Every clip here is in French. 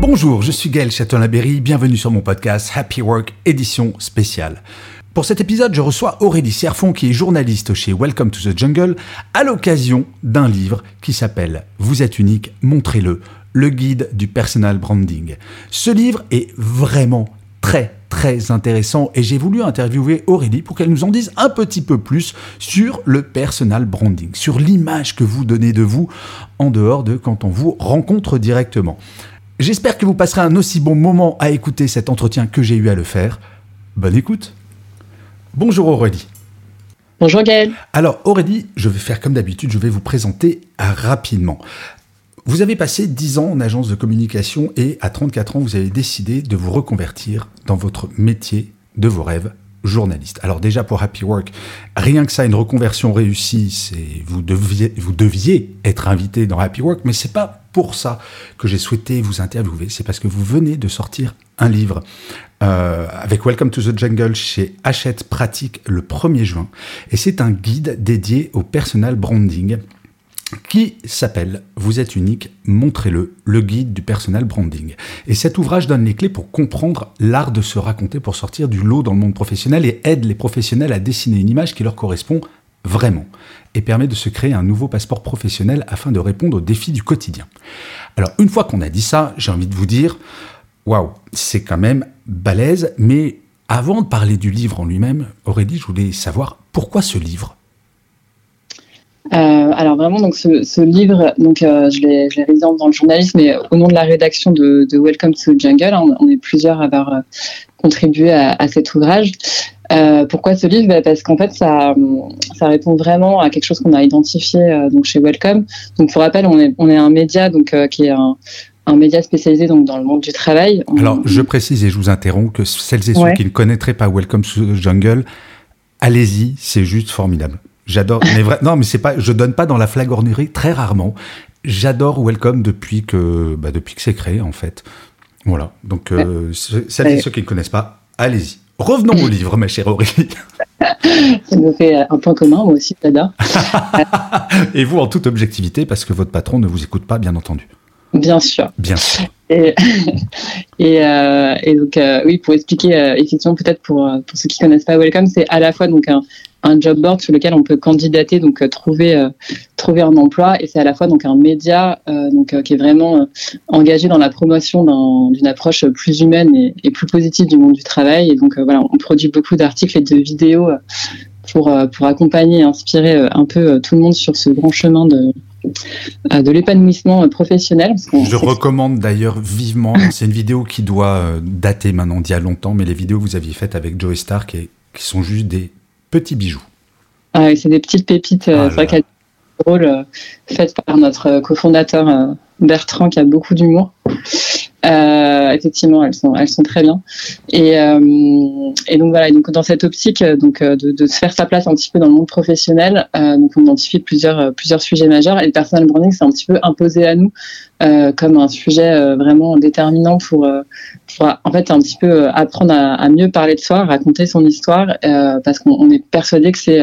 Bonjour, je suis Gaël Châtelain-Berry, bienvenue sur mon podcast Happy Work édition spéciale. Pour cet épisode, je reçois Aurélie Serfon qui est journaliste chez Welcome to the Jungle à l'occasion d'un livre qui s'appelle Vous êtes unique, montrez-le, le guide du personal branding. Ce livre est vraiment très très intéressant et j'ai voulu interviewer Aurélie pour qu'elle nous en dise un petit peu plus sur le personal branding, sur l'image que vous donnez de vous en dehors de quand on vous rencontre directement. J'espère que vous passerez un aussi bon moment à écouter cet entretien que j'ai eu à le faire. Bonne écoute. Bonjour Aurélie. Bonjour Gaël. Alors Aurélie, je vais faire comme d'habitude, je vais vous présenter rapidement. Vous avez passé 10 ans en agence de communication et à 34 ans, vous avez décidé de vous reconvertir dans votre métier de vos rêves, journaliste. Alors déjà pour Happy Work, rien que ça, une reconversion réussie, c'est vous deviez, vous deviez être invité dans Happy Work, mais c'est pas pour ça que j'ai souhaité vous interviewer, c'est parce que vous venez de sortir un livre euh, avec Welcome to the Jungle chez Hachette Pratique le 1er juin, et c'est un guide dédié au personal branding qui s'appelle Vous êtes unique, montrez-le, le guide du personal branding. Et cet ouvrage donne les clés pour comprendre l'art de se raconter pour sortir du lot dans le monde professionnel et aide les professionnels à dessiner une image qui leur correspond vraiment et permet de se créer un nouveau passeport professionnel afin de répondre aux défis du quotidien. Alors une fois qu'on a dit ça, j'ai envie de vous dire, waouh, c'est quand même balèze, mais avant de parler du livre en lui-même, Aurélie, je voulais savoir pourquoi ce livre? Euh, alors vraiment, donc ce, livre, donc euh, je l'ai réalisé dans le journalisme, mais au nom de la rédaction de, Welcome to the Jungle, on, on est plusieurs à avoir euh, contribué à cet ouvrage. Euh, pourquoi ce livre? Bah, Parce qu'en fait, ça, ça répond vraiment à quelque chose qu'on a identifié euh, donc chez Welcome. Donc, pour rappel, on est, on est un média donc euh, qui est un, un média spécialisé donc dans le monde du travail. On- Alors, je précise et je vous interromps que celles et ceux Ouais. qui ne connaîtraient pas Welcome to the Jungle, allez-y, c'est juste formidable. J'adore. Mais non, mais c'est pas. Je donne pas dans la flagornerie très rarement. J'adore Welcome depuis que bah, depuis que c'est créé en fait. Voilà. Donc ce- celles et ceux qui ne connaissent pas, allez-y. Revenons au livre, ma chère Aurélie. Ça nous fait euh, un point commun, moi aussi, j'adore. Et vous, en toute objectivité, parce que votre patron ne vous écoute pas, bien entendu. Bien sûr. Bien sûr. Et, et, euh, et donc, euh, oui, pour expliquer, euh, effectivement, peut-être pour, pour ceux qui connaissent pas Welcome, c'est à la fois donc un, un job board sur lequel on peut candidater, donc euh, trouver, euh, trouver un emploi, et c'est à la fois donc un média euh, donc, euh, qui est vraiment engagé dans la promotion d'un- d'une approche plus humaine et, et plus positive du monde du travail. Et donc, voilà, on produit beaucoup d'articles et de vidéos pour, pour accompagner et inspirer un peu tout le monde sur ce grand chemin de, de l'épanouissement professionnel. Je recommande d'ailleurs vivement. C'est une vidéo qui doit dater maintenant d'il y a longtemps, mais les vidéos que vous aviez faites avec Joey Stark et qui sont juste des petits bijoux. Ah c'est des petites pépites. euh, Ah c'est vrai là. qu'elles sont drôles, euh, faites par notre euh, cofondateur Bertrand qui a beaucoup d'humour. Euh, effectivement, elles sont, elles sont très bien. Et, euh, et donc voilà. Donc dans cette optique, euh, donc euh, de, de se faire sa place un petit peu dans le monde professionnel, euh, donc on identifie plusieurs euh, plusieurs sujets majeurs. Et le personal branding, c'est un petit peu imposé à nous comme un sujet vraiment déterminant pour, pour en fait un petit peu apprendre à, à mieux parler de soi, raconter son histoire, parce qu'on on est persuadé que c'est,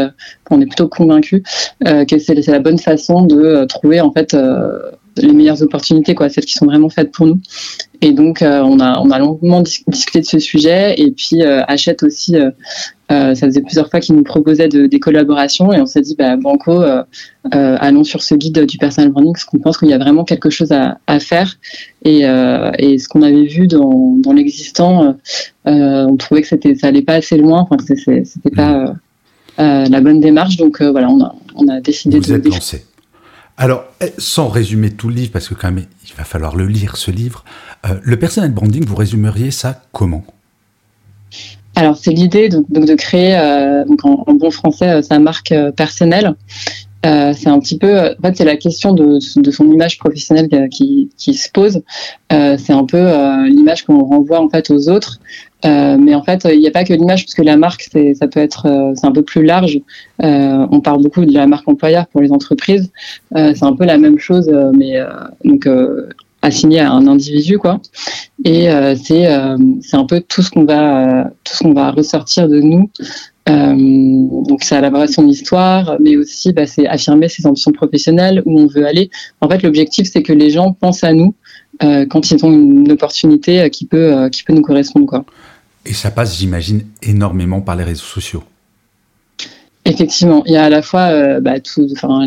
on est plutôt convaincu que c'est la bonne façon de trouver en fait les meilleures opportunités, quoi, celles qui sont vraiment faites pour nous. Et donc, euh, on, a, on a longuement dis- discuté de ce sujet. Et puis, euh, Hachette aussi, euh, euh, ça faisait plusieurs fois qu'ils nous proposaient de, des collaborations. Et on s'est dit, bah, Banco, allons sur ce guide du personal branding, parce qu'on pense qu'il y a vraiment quelque chose à, à faire. Et, et ce qu'on avait vu dans, dans l'existant, on trouvait que ça allait pas assez loin, enfin, c'était pas euh, la bonne démarche. Donc, voilà, on a, on a décidé Vous de. êtes d'écrire. lancé. Alors, eh, sans résumer tout le livre, parce que quand même, il va falloir le lire, ce livre, euh, le personal branding, vous résumeriez ça comment? Alors, c'est l'idée donc, de créer, euh, en, bon français, euh, sa marque personnelle. Euh, c'est un petit peu, en fait, c'est la question de, son image professionnelle qui, se pose. Euh, c'est un peu euh, l'image qu'on renvoie en fait aux autres. Euh, mais en fait, il n'y a pas que l'image, parce que la marque, c'est, ça peut être, euh, c'est un peu plus large. on parle beaucoup de la marque employeur pour les entreprises. c'est un peu la même chose, mais donc assigné à un individu, quoi. Et c'est, c'est un peu tout ce qu'on va, tout ce qu'on va ressortir de nous euh, donc c'est à l'élaboration de l'histoire, mais aussi bah, c'est affirmer ses ambitions professionnelles, où on veut aller. En fait, l'objectif c'est que les gens pensent à nous euh, quand ils ont une opportunité euh, qui peut qui peut nous correspondre quoi. Et ça passe, j'imagine, énormément par les réseaux sociaux. Effectivement, il y a à la fois euh, bah,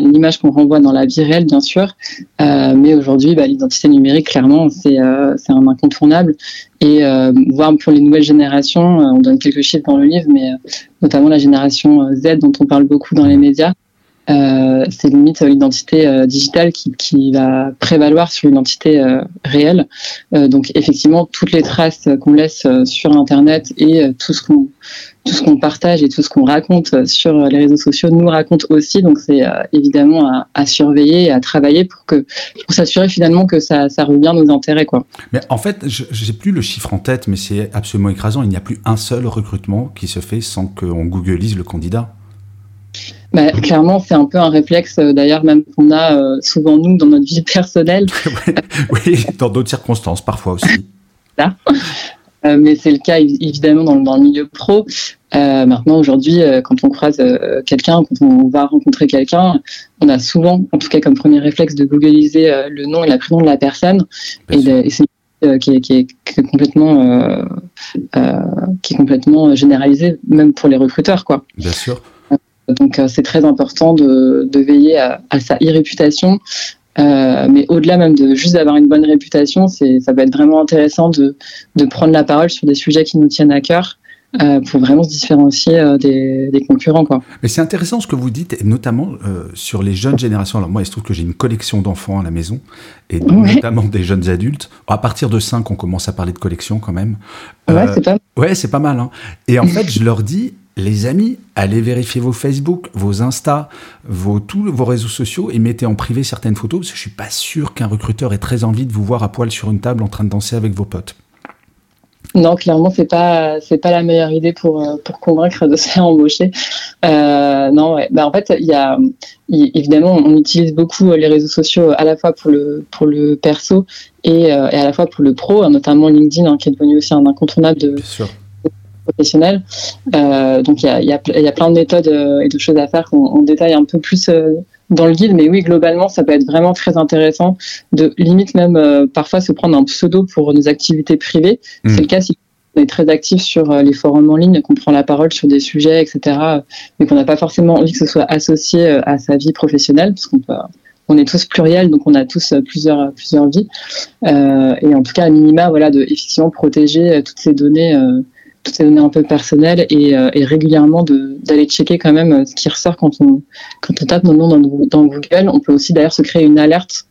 l'image qu'on renvoie dans la vie réelle, bien sûr, euh, mais aujourd'hui, bah, l'identité numérique, clairement, c'est euh, un incontournable. Et voir pour les nouvelles générations, on donne quelques chiffres dans le livre, mais notamment la génération Z dont on parle beaucoup dans les médias, c'est limite l'identité digitale qui, qui, va prévaloir sur l'identité réelle. donc effectivement, toutes les traces qu'on laisse sur Internet et tout ce qu'on tout ce qu'on partage et tout ce qu'on raconte sur les réseaux sociaux nous raconte aussi. Donc c'est évidemment à, à, surveiller et à travailler pour que pour s'assurer finalement que ça, ça revient nos intérêts quoi. Mais en fait, je n'ai plus le chiffre en tête, mais c'est absolument écrasant. Il n'y a plus un seul recrutement qui se fait sans qu'on googleise le candidat. Bah, clairement, c'est un peu un réflexe, euh, d'ailleurs, même qu'on a euh, souvent nous dans notre vie personnelle. oui, dans d'autres circonstances, parfois aussi. Là. Euh, mais c'est le cas évidemment dans, dans le milieu pro. Euh, maintenant, aujourd'hui, quand on croise quelqu'un, quand on va rencontrer quelqu'un, on a souvent, en tout cas comme premier réflexe, de googliser le nom et la prénom de la personne. et, et c'est qui est, qui, est, complètement qui est complètement généralisé même pour les recruteurs quoi. Bien sûr. Donc euh, c'est très important de, veiller à, sa e-réputation. Euh, mais au-delà même de juste d'avoir une bonne réputation, c'est ça peut être vraiment intéressant de, prendre la parole sur des sujets qui nous tiennent à cœur. Euh, pour vraiment se différencier des, concurrents. Quoi. Mais c'est intéressant ce que vous dites, et notamment sur les jeunes générations. Alors moi, il se trouve que j'ai une collection d'enfants à la maison, et notamment des jeunes adultes. À partir de 5, on commence à parler de collection quand même. Ouais, c'est pas mal. Ouais, c'est pas mal. Hein. Et en fait, je leur dis, les amis, allez vérifier vos Facebook, vos Insta, vos, tous vos réseaux sociaux et mettez en privé certaines photos parce que je suis pas sûr qu'un recruteur ait très envie de vous voir à poil sur une table en train de danser avec vos potes. Non, clairement, c'est pas c'est pas la meilleure idée pour euh, pour convaincre de se faire embaucher. Euh, non, ouais. bah, en fait, il y a évidemment on utilise beaucoup les réseaux sociaux à la fois pour le pour le perso et, euh, et à la fois pour le pro, hein, notamment LinkedIn hein, qui est devenu aussi un incontournable de, professionnel. Euh, donc il y a, y, a, y a, plein de méthodes euh, et de choses à faire qu'on détaille un peu plus euh, dans le guide, mais oui, globalement, ça peut être vraiment très intéressant de limite même parfois se prendre un pseudo pour nos activités privées. Mmh. C'est le cas si on est très actif sur les forums en ligne, qu'on prend la parole sur des sujets, etc., mais qu'on n'a pas forcément envie que ce soit associé à sa vie professionnelle, parce qu'on peut on est tous pluriels, donc on a tous plusieurs plusieurs vies. Et en tout cas, à minima, voilà, de effectivement protéger toutes ces données toutes ces données un peu personnelles et, euh, et régulièrement d'aller checker quand même euh, ce qui ressort quand on, quand on tape nos noms dans, dans Google. On peut aussi d'ailleurs se créer une alerte.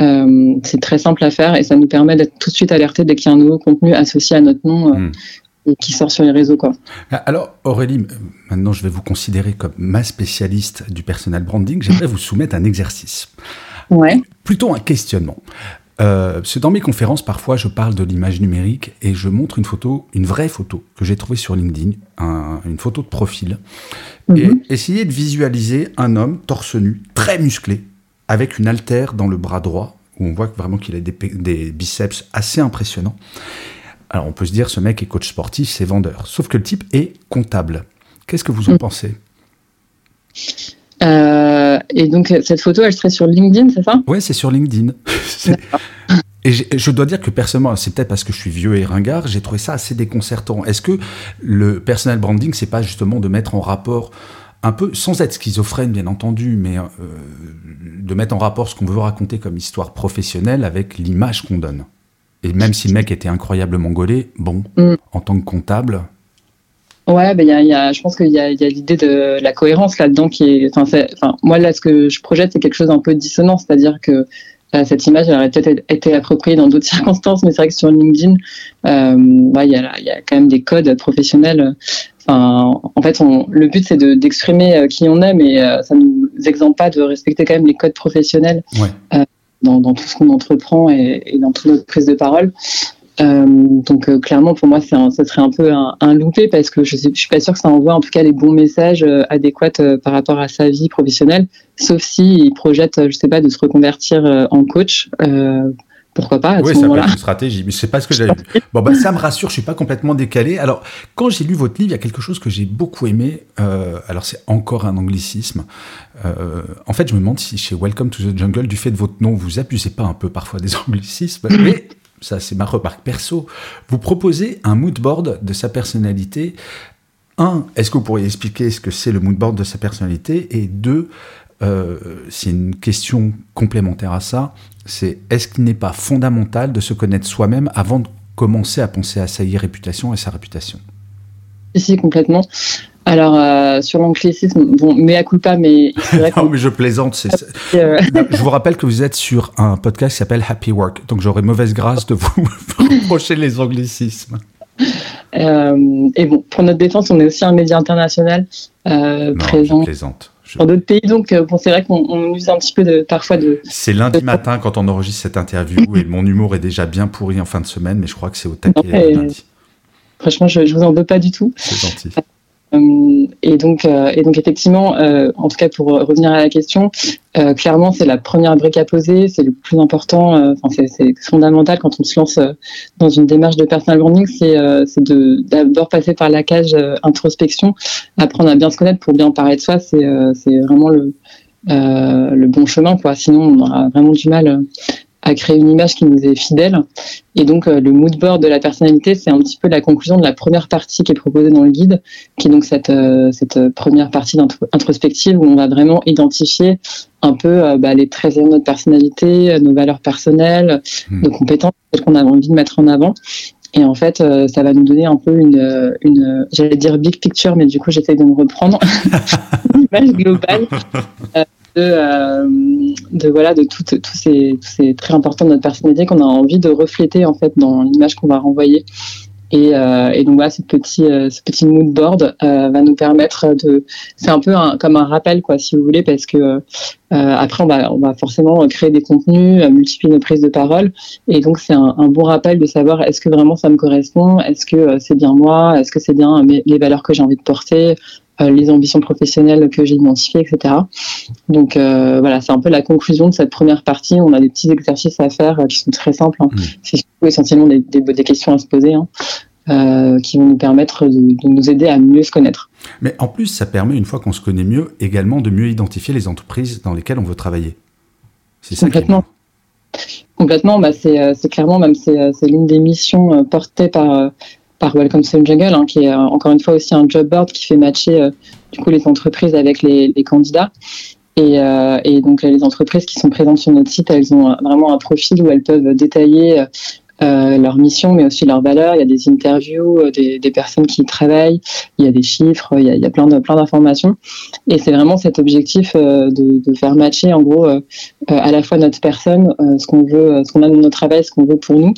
Euh, c'est très simple à faire et ça nous permet d'être tout de suite alerté dès qu'il y a un nouveau contenu associé à notre nom. Hmm. et qui sort sur les réseaux. Quoi. Ah, alors Aurélie, maintenant je vais vous considérer comme ma spécialiste du personal branding. J'aimerais vous soumettre un exercice. Ouais. Plutôt un questionnement. Euh, dans mes conférences, parfois, je parle de l'image numérique et je montre une photo, une vraie photo que j'ai trouvée sur LinkedIn, une photo de profil, et mhm. essayer de visualiser un homme torse nu, très musclé, avec une haltère dans le bras droit, où on voit vraiment qu'il a des, biceps assez impressionnants. Alors on peut se dire, ce mec est coach sportif, c'est vendeur. Sauf que le type est comptable. Qu'est-ce que vous en mhm. pensez? Euh, et donc, cette photo, elle serait sur LinkedIn, c'est ça Ouais, c'est sur LinkedIn. et je dois dire que personnellement, c'est peut-être parce que je suis vieux et ringard, j'ai trouvé ça assez déconcertant. Est-ce que le personal branding, c'est pas justement de mettre en rapport un peu, sans être schizophrène bien entendu, mais euh, de mettre en rapport ce qu'on veut raconter comme histoire professionnelle avec l'image qu'on donne? Et même si le mec était incroyablement gaulé, bon, mm. en tant que comptable, Ouais, ben y a, je pense qu'il y a, y a l'idée de la cohérence là-dedans qui est. Enfin, enfin, moi là, ce que je projette, c'est quelque chose d'un peu dissonant, c'est-à-dire que euh, cette image elle aurait peut-être été appropriée dans d'autres circonstances, mais c'est vrai que sur LinkedIn, euh, il y, a, y a quand même des codes professionnels. Enfin, en fait, on, le but c'est d'exprimer euh, qui on est, mais ça nous, exempte pas de respecter quand même les codes professionnels dans, dans, tout ce qu'on entreprend et, et, dans toute notre prise de parole. Euh, donc euh, clairement pour moi c'est ça serait un peu un, un, loupé parce que je, sais, je suis pas sûre que ça envoie en tout cas les bons messages euh, adéquats par rapport à sa vie professionnelle sauf si il projette je sais pas de se reconvertir en coach pourquoi pas à oui, ce ça peut être une stratégie, mais c'est pas ce que j'avais vu. Bon, bah, ça me rassure, je suis pas complètement décalé. Alors, quand j'ai lu votre livre, il y a quelque chose que j'ai beaucoup aimé. Euh, alors, c'est encore un anglicisme. Euh, en fait, je me demande si chez Welcome to the Jungle, du fait de votre nom, vous abusez pas un peu parfois des anglicismes. mais ça, c'est ma remarque perso. Vous proposez un mood board de sa personnalité. Un, est-ce que vous pourriez expliquer ce que c'est le mood board de sa personnalité? Et deux, euh, c'est une question complémentaire à ça, c'est est-ce qu'il n'est pas fondamental de se connaître soi-même avant de commencer à penser à sa réputation et sa réputation? Si, complètement. Alors, euh, sur l'anglicisme, bon, mais à culpa, mais. non, mais je plaisante. Euh, je vous rappelle que vous êtes sur un podcast qui s'appelle Happy Work, donc j'aurais mauvaise grâce de vous reprocher les anglicismes. Euh, et bon, pour notre défense, on est aussi un média international non, présent. Je plaisante dans d'autres pays. Donc, euh, bon, c'est vrai qu'on use un petit peu de, parfois de. C'est lundi matin quand on enregistre cette interview et mon humour est déjà bien pourri en fin de semaine, mais je crois que c'est au taquet lundi. Franchement, je, je vous en veux pas du tout. C'est gentil. Euh, et donc, euh, et donc effectivement, euh, en tout cas pour revenir à la question, clairement c'est la première brique à poser, c'est le plus important, c'est fondamental quand on se lance dans une démarche de personal branding, c'est de d'abord passer par la cage introspection, apprendre à bien se connaître pour bien parler de soi, c'est vraiment le le bon chemin quoi. Sinon on aura vraiment du mal à créer une image qui nous est fidèle. Et donc, euh, le mood board de la personnalité, c'est un petit peu la conclusion de la première partie qui est proposée dans le guide, qui est donc cette, euh, cette première partie introspective où on va vraiment identifier un peu euh, bah, les traits de notre personnalité, nos valeurs personnelles, hmm. nos compétences, celles qu'on a envie de mettre en avant. Et en fait, ça va nous donner un peu une, une j'allais dire big picture, mais du coup, j'essaie de me reprendre, une image globale de, euh, de voilà de tous ces, ces importants de notre personnalité qu'on a envie de refléter en fait dans l'image qu'on va renvoyer. Et, euh, donc voilà, ce petit, euh, mood board euh, va nous permettre de. C'est un peu comme un rappel, quoi, si vous voulez, parce que euh, après on va, on va forcément créer des contenus, multiplier nos prises de parole, et donc c'est un, un, bon rappel de savoir est-ce que vraiment ça me correspond, est-ce que c'est bien moi, est-ce que c'est bien les valeurs que j'ai envie de porter, les ambitions professionnelles que j'ai identifiées, etc. Donc euh, voilà, c'est un peu la conclusion de cette première partie. On a des petits exercices à faire euh, qui sont très simples. Hein. Mmh. C'est essentiellement des, des, des, questions à se poser. Hein. Euh, qui vont nous permettre de, de, nous aider à mieux se connaître. Mais en plus, ça permet, une fois qu'on se connaît mieux, également de mieux identifier les entreprises dans lesquelles on veut travailler. C'est ça Complètement. Complètement, bah c'est clairement même c'est l'une des missions portées par par Welcome to the Jungle, hein, qui est euh, encore une fois aussi un job board qui fait matcher euh, du coup les entreprises avec les, candidats. Et, euh, et, donc les entreprises qui sont présentes sur notre site, elles ont vraiment un profil où elles peuvent détailler leur mission, mais aussi leurs valeurs. Il y a des interviews des, personnes qui travaillent, il y a des chiffres, il y a, plein plein d'informations. Et c'est vraiment cet objectif de, de, faire matcher en gros à la fois notre personne, ce qu'on veut, ce qu'on a dans notre travail, ce qu'on veut pour nous,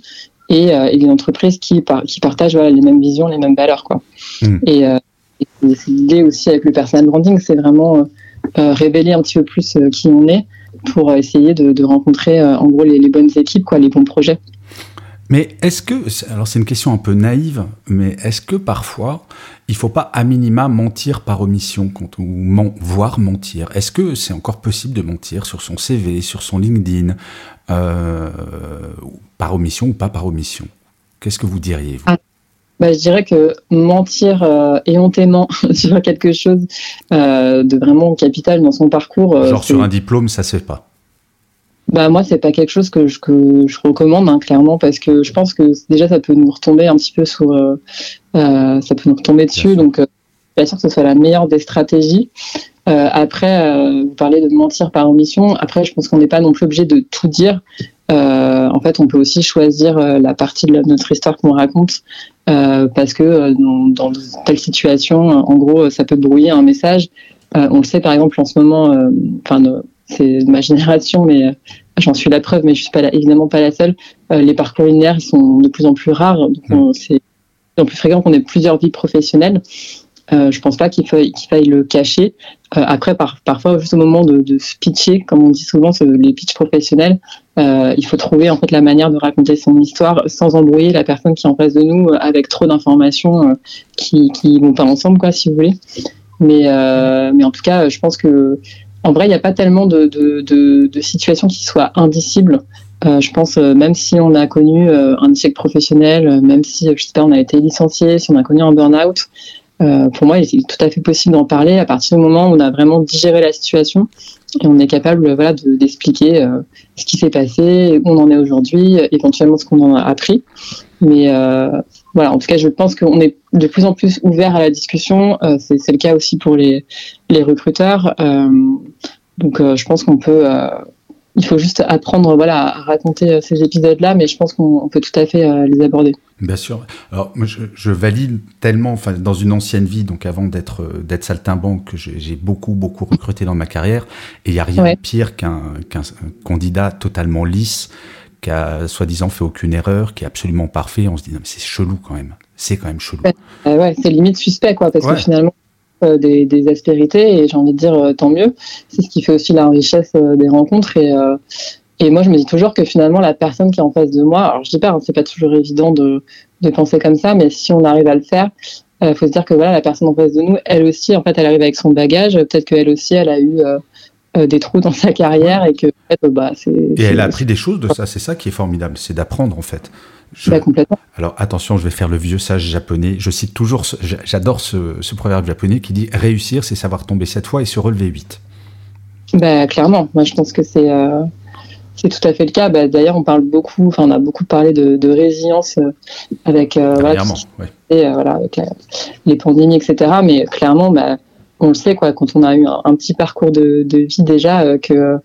et, euh, et des entreprises qui, par, qui partagent voilà, les mêmes visions, les mêmes valeurs. Quoi. Mm. Et, euh, et l'idée aussi avec le personal branding, c'est vraiment euh, révéler un petit peu plus qui on est pour essayer de, de rencontrer en gros les, les, bonnes équipes, quoi, les bons projets. Mais est-ce que, alors c'est une question un peu naïve, mais est-ce que parfois il faut pas à minima mentir par omission quand, ou men, voire mentir. Est-ce que c'est encore possible de mentir sur son CV, sur son LinkedIn, euh, par omission ou pas par omission? Qu'est-ce que vous diriez vous? Ah, bah, Je dirais que mentir euh, éhontément sur quelque chose euh, de vraiment capital dans son parcours. Euh, Genre sur un diplôme, ça se fait pas bah moi c'est pas quelque chose que je, que je recommande hein, clairement parce que je pense que déjà ça peut nous retomber un petit peu sur euh, euh, ça peut nous retomber dessus. donc euh, bien sûr que ce soit la meilleure des stratégies. Euh, après vous parlez de mentir par omission. Après je pense qu'on n'est pas non plus obligé de tout dire. En fait on peut aussi choisir la partie de notre histoire qu'on raconte parce que dans, dans, telle situation en gros ça peut brouiller un message. On le sait par exemple en ce moment enfin c'est ma génération, mais j'en suis la preuve, mais je suis pas évidemment pas la seule. Euh, les parcours linéaires sont de plus en plus rares, donc c'est de plus en plus fréquent qu'on ait plusieurs vies professionnelles. Euh, je pense pas qu'il faille, qu'il faille le cacher. Euh, après, par, parfois, juste au moment de, de se pitcher, comme on dit souvent, ce, les pitchs professionnels, euh, il faut trouver en fait la manière de raconter son histoire sans embrouiller la personne qui est en face de nous avec trop d'informations qui qui vont pas ensemble, quoi, si vous voulez. Mais euh, mais en tout cas, je pense que en vrai, il n'y a pas tellement de, de, de, de situations qui soient indicibles. Euh, je pense, euh, même si on a connu euh, un échec professionnel, euh, même si, je sais pas, on a été licencié, si on a connu un burn-out, pour moi, il est tout à fait possible d'en parler à partir du moment où on a vraiment digéré la situation et on est capable voilà, de- d'expliquer euh, ce qui s'est passé, où on en est aujourd'hui, éventuellement ce qu'on en a appris. Mais euh, voilà, en tout cas, je pense qu'on est de plus en plus ouvert à la discussion. Euh, C'est le cas aussi pour les, les recruteurs. Donc, je pense qu'on peut. Il faut juste apprendre voilà, à raconter euh, ces épisodes-là, mais je pense qu'on on peut tout à fait euh, les aborder. Bien sûr. Alors, moi, je, je valide tellement, enfin, dans une ancienne vie, donc avant d'être euh, d'être saltimbanque, que j'ai beaucoup, beaucoup recruté dans ma carrière. Et il n'y a rien Ouais. de pire qu'un candidat totalement lisse, qui a soi-disant fait aucune erreur, qui est absolument parfait. On se dit, non, mais c'est chelou quand même. C'est quand même chelou. Ouais. Euh, ouais, c'est limite suspect, quoi, parce Ouais. que finalement, euh, des, des aspérités, et j'ai envie de dire euh, tant mieux. C'est ce qui fait aussi la richesse euh, des rencontres. Et, et moi, je me dis toujours que finalement, la personne qui est en face de moi, alors je dis pas, hein, c'est pas toujours évident de, de penser comme ça, mais si on arrive à le faire, il faut se dire que voilà, la personne en face de nous, elle aussi, en fait, elle arrive avec son bagage. Peut-être qu'elle aussi, elle a eu des trous dans sa carrière et que, bah, c'est. Et elle a appris des choses de ça. C'est ça qui est formidable. C'est d'apprendre, en fait. Je- Bah, complètement. Alors attention, je vais faire le vieux sage japonais. Je cite toujours, ce- j'adore ce, ce proverbe japonais qui dit réussir, c'est savoir tomber sept fois et se relever huit. Bah, clairement, moi je pense que c'est euh, c'est tout à fait le cas. Bah, D'ailleurs, on parle beaucoup, enfin on a beaucoup parlé de, de résilience euh, avec euh, voilà, ouais. voilà, avec la- les pandémies, etc. Mais clairement, bah, on le sait quoi, quand on a eu un, un petit parcours de, de vie déjà, que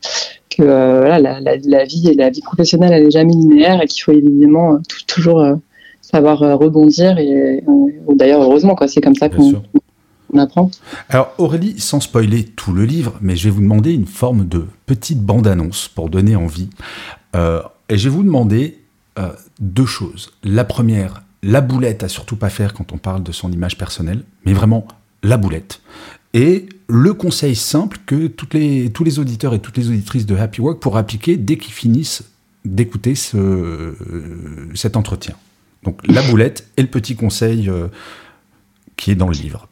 que euh, voilà, la, la, la vie et la vie professionnelle elle est jamais linéaire et qu'il faut évidemment euh, tou- toujours euh, savoir rebondir et d'ailleurs heureusement quoi, c'est comme ça qu'on on apprend. Alors Aurélie, sans spoiler tout le livre, mais je vais vous demander une forme de petite bande-annonce pour donner envie. Euh, et je vais vous demander euh, deux choses. La première, la boulette à surtout pas faire quand on parle de son image personnelle, mais vraiment la boulette. Et le conseil simple que toutes les, tous les auditeurs et toutes les auditrices de Happy Work pourront appliquer dès qu'ils finissent d'écouter ce, euh, cet entretien. Donc la boulette et le petit conseil euh, qui est dans le livre.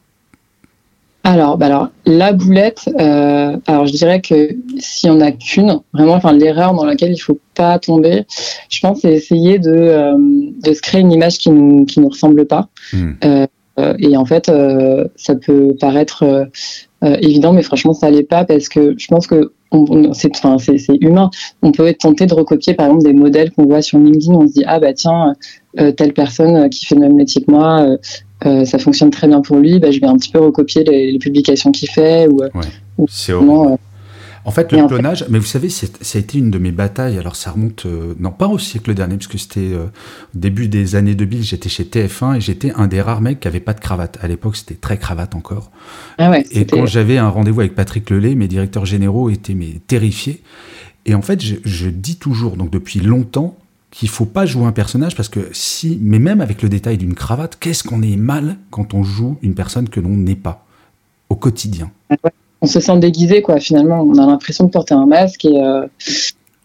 Alors, bah alors, la boulette, euh, alors je dirais que si on a qu'une, vraiment, enfin l'erreur dans laquelle il faut pas tomber, je pense, c'est essayer de, euh, de se créer une image qui nous qui nous ressemble pas. Hmm. Et en fait, ça peut paraître euh, évident, mais franchement, ça l'est pas parce que je pense que c'est, enfin, humain. On peut être tenté de recopier, par exemple, des modèles qu'on voit sur LinkedIn. On se dit, ah bah tiens, euh, telle personne euh, qui fait le même métier que moi, euh, ça fonctionne très bien pour lui. Bah, je vais un petit peu recopier les, les publications qu'il fait ou euh, C'est euh, En fait, le clonage, mais vous savez, ça a été une de mes batailles. Alors, ça remonte, euh, non pas au siècle dernier, parce que c'était euh, au début des années 2000, j'étais chez TF1 et j'étais un des rares mecs qui avait pas de cravate. À l'époque, c'était très cravate encore. ah ouais, Et quand j'avais un rendez-vous avec Patrick Lelay, mes directeurs généraux étaient mais, terrifiés. Et en fait, je, je dis toujours, donc depuis longtemps, qu'il faut pas jouer un personnage parce que si, mais même avec le détail d'une cravate, qu'est-ce qu'on est mal quand on joue une personne que l'on n'est pas au quotidien. On se sent déguisé quoi finalement. On a l'impression de porter un masque et, euh,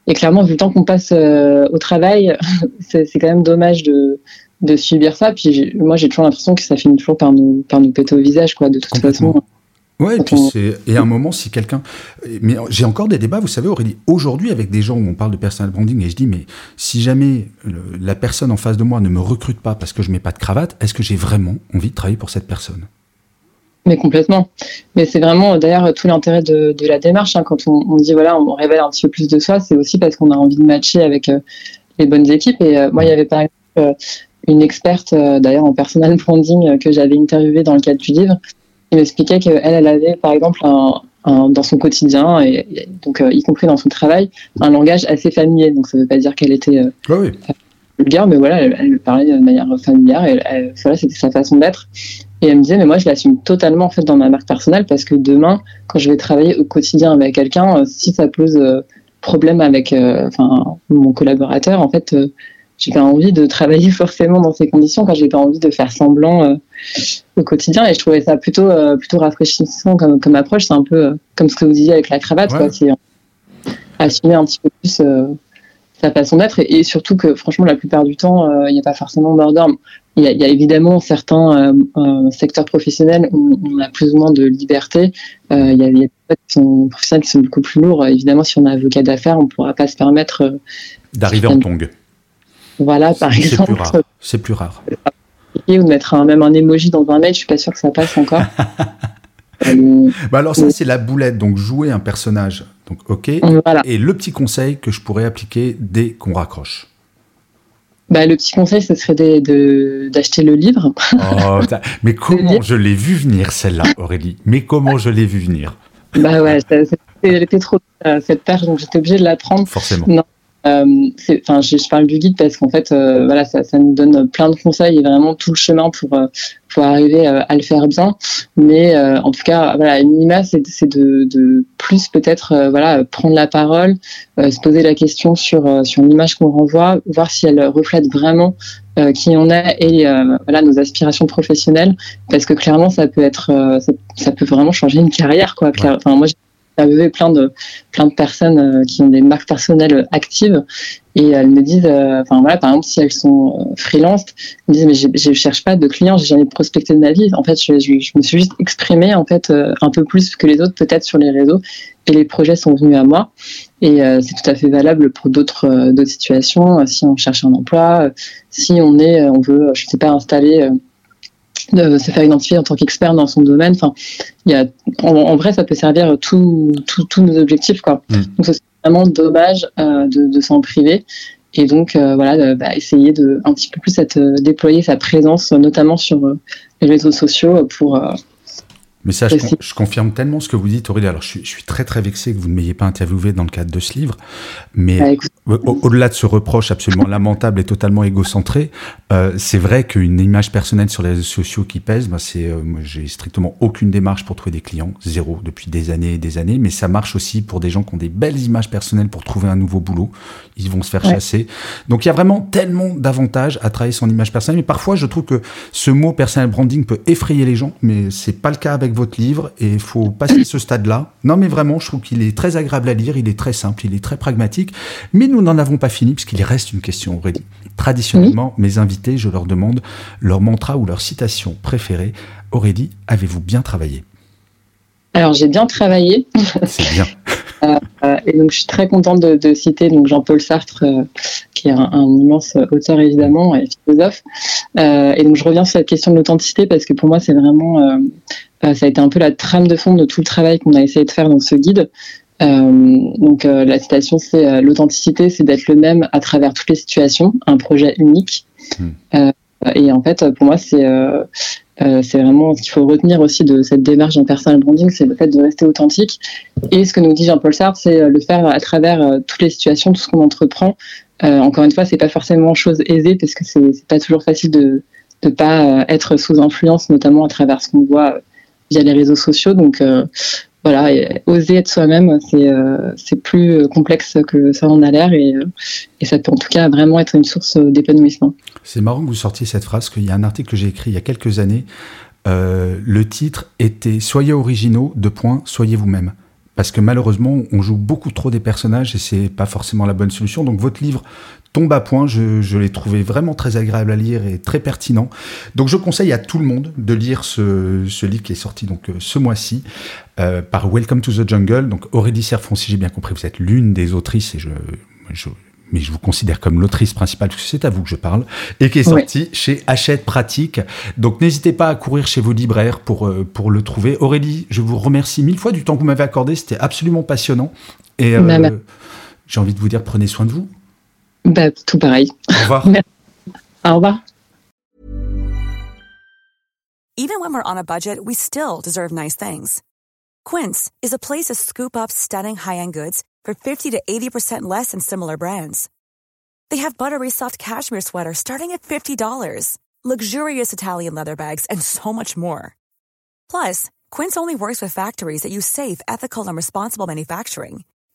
et clairement vu le temps qu'on passe euh, au travail c'est quand même dommage de, de subir ça. Puis moi j'ai toujours l'impression que ça finit toujours par nous par nous péter au visage quoi de toute façon. Ouais, et puis c'est et à un moment si quelqu'un mais j'ai encore des débats, vous savez Aurélie, aujourd'hui avec des gens où on parle de personal branding et je dis mais si jamais le- la personne en face de moi ne me recrute pas parce que je mets pas de cravate, est-ce que j'ai vraiment envie de travailler pour cette personne? Mais complètement. Mais c'est vraiment euh, d'ailleurs tout l'intérêt de, de la démarche hein, quand on, on dit voilà on révèle un petit peu plus de soi c'est aussi parce qu'on a envie de matcher avec euh, les bonnes équipes. Et euh, moi il y avait par exemple euh, une experte d'ailleurs en personal branding que j'avais interviewée dans le cadre du livre qui m'expliquait qu'elle elle avait par exemple un, un- dans son quotidien et, et donc y compris dans son travail un langage assez familier. Donc ça veut pas dire qu'elle était euh, Oui, vulgaire, mais voilà, elle, elle parlait de manière familière, et elle- voilà, c'était sa façon d'être. Et elle me disait, mais moi, je l'assume totalement en fait dans ma marque personnelle parce que demain, quand je vais travailler au quotidien avec quelqu'un, euh, si ça pose euh, problème avec, euh, enfin, mon collaborateur, en fait, j'ai pas envie de travailler forcément dans ces conditions, quand j'ai pas envie de faire semblant au quotidien. Et je trouvais ça plutôt plutôt rafraîchissant comme, comme approche. C'est un peu comme ce que vous disiez avec la cravate, quoi. C'est assumer un petit peu plus sa façon d'être et, surtout que franchement la plupart du temps il n'y a pas forcément d'homme il y, a, évidemment certains secteurs professionnels où on a plus ou moins de liberté. Il y a, il y a des professionnels qui sont beaucoup plus lourds évidemment si on a avocat d'affaires on ne pourra pas se permettre d'arriver en tongue voilà par exemple. c'est plus rare. Ou de mettre un, même un emoji dans un mail je suis pas sûr que ça passe encore. Bah alors ça c'est la boulette, donc jouer un personnage, donc ok. Et le petit conseil que je pourrais appliquer dès qu'on raccroche. Bah, le petit conseil, ce serait d'acheter le livre. Oh, mais comment je l'ai vu venir celle-là, Aurélie? Mais comment je l'ai vu venir? Bah ouais, elle était trop euh, cette perche, donc j'étais obligée de la prendre. Forcément. Non, enfin, je, je, parle du guide parce qu'en fait, euh, voilà, ça, ça, nous donne plein de conseils et vraiment tout le chemin pour euh, pour arriver à le faire bien. Mais en tout cas, voilà, minima, c'est de, de plus peut-être, voilà, prendre la parole, se poser la question sur sur l'image qu'on renvoie, voir si elle reflète vraiment qui on est et voilà nos aspirations professionnelles. Parce que clairement ça peut être ça, ça, peut vraiment changer une carrière quoi. Enfin moi interviewé plein de plein de personnes euh, qui ont des marques personnelles actives et elles me disent, euh, enfin voilà, par exemple si elles sont euh, freelance, elles me disent mais je cherche pas de clients, j'ai jamais prospecté de ma vie. En fait, je, me suis juste exprimée en fait un peu plus que les autres peut-être sur les réseaux et les projets sont venus à moi. Et c'est tout à fait valable pour d'autres d'autres situations. Si on cherche un emploi, si on est, on veut, je sais pas, installer de se faire identifier en tant qu'expert dans son domaine. Enfin, il y a, en, vrai, ça peut servir tous nos objectifs. Quoi. Mm. Donc, c'est vraiment dommage euh, de, de s'en priver. Et donc, euh, voilà, bah, essayer de un petit peu plus être, euh, déployer sa présence, notamment sur les réseaux sociaux, pour mais ça, je, confirme tellement ce que vous dites, Aurélie. Alors, je suis, très, très vexé que vous ne m'ayez pas interviewé dans le cadre de ce livre. Mais bah, au-delà de ce reproche absolument lamentable et totalement égocentré, euh, c'est vrai qu'une image personnelle sur les réseaux sociaux qui pèse, bah, c'est, euh, j'ai strictement aucune démarche pour trouver des clients, zéro, depuis des années et des années. Mais ça marche aussi pour des gens qui ont des belles images personnelles pour trouver un nouveau boulot. Ils vont se faire chasser. Donc, il y a vraiment tellement d'avantages à travailler son image personnelle. Mais parfois, je trouve que ce mot personal branding peut effrayer les gens, mais c'est pas le cas avec votre livre et il faut passer ce stade-là. Non, mais vraiment, je trouve qu'il est très agréable à lire, il est très simple, il est très pragmatique. Mais nous n'en avons pas fini puisqu'il reste une question, Aurélie. Traditionnellement, mes invités, je leur demande leur mantra ou leur citation préférée. Aurélie, avez-vous bien travaillé? Alors, j'ai bien travaillé. C'est bien. Euh, et donc, je suis très contente de, citer donc Jean-Paul Sartre, euh, qui est un, immense auteur évidemment et philosophe. Euh, et donc, je reviens sur cette question de l'authenticité parce que pour moi, c'est vraiment, ça a été un peu la trame de fond de tout le travail qu'on a essayé de faire dans ce guide. donc, la citation, c'est l'authenticité, c'est d'être le même à travers toutes les situations, un projet unique. Hmm. et en fait, pour moi, c'est euh, c'est vraiment ce qu'il faut retenir aussi de cette démarche en personal branding, c'est le fait de rester authentique. Et ce que nous dit Jean-Paul Sartre, c'est euh, le faire à travers euh, toutes les situations, tout ce qu'on entreprend. encore une fois, c'est pas forcément chose aisée parce que c'est pas toujours facile de ne pas être sous influence, notamment à travers ce qu'on voit via les réseaux sociaux. Donc voilà, oser être soi-même, c'est plus complexe que ça en a l'air et, et, ça peut en tout cas vraiment être une source d'épanouissement. C'est marrant que vous sortiez cette phrase, qu'il y a un article que j'ai écrit il y a quelques années. Euh, le titre était Soyez originaux, de point, soyez vous-même. Parce que malheureusement, on joue beaucoup trop des personnages et c'est pas forcément la bonne solution. Donc votre livre tombe à point. Je, l'ai trouvé vraiment très agréable à lire et très pertinent. Donc je conseille à tout le monde de lire ce, livre qui est sorti donc euh, ce mois-ci euh, par Welcome to the Jungle. Donc Aurélie Serfon, si j'ai bien compris, vous êtes l'une des autrices et je, je mais je vous considère comme l'autrice principale, parce que c'est à vous que je parle, et qui est sorti chez Hachette Pratique. Donc n'hésitez pas à courir chez vos libraires pour, euh, pour le trouver. Aurélie, je vous remercie mille fois du temps que vous m'avez accordé, c'était absolument passionnant. Et euh, j'ai envie de vous dire, prenez soin de vous. Bah, tout pareil. Au revoir. Au revoir. Even when we're on a budget, we still deserve nice things. Quince is a place to scoop up stunning high-end goods for 50 to 80% less than similar brands. They have buttery soft cashmere sweaters starting at $50, luxurious Italian leather bags, and so much more. Plus, Quince only works with factories that use safe, ethical, and responsible manufacturing.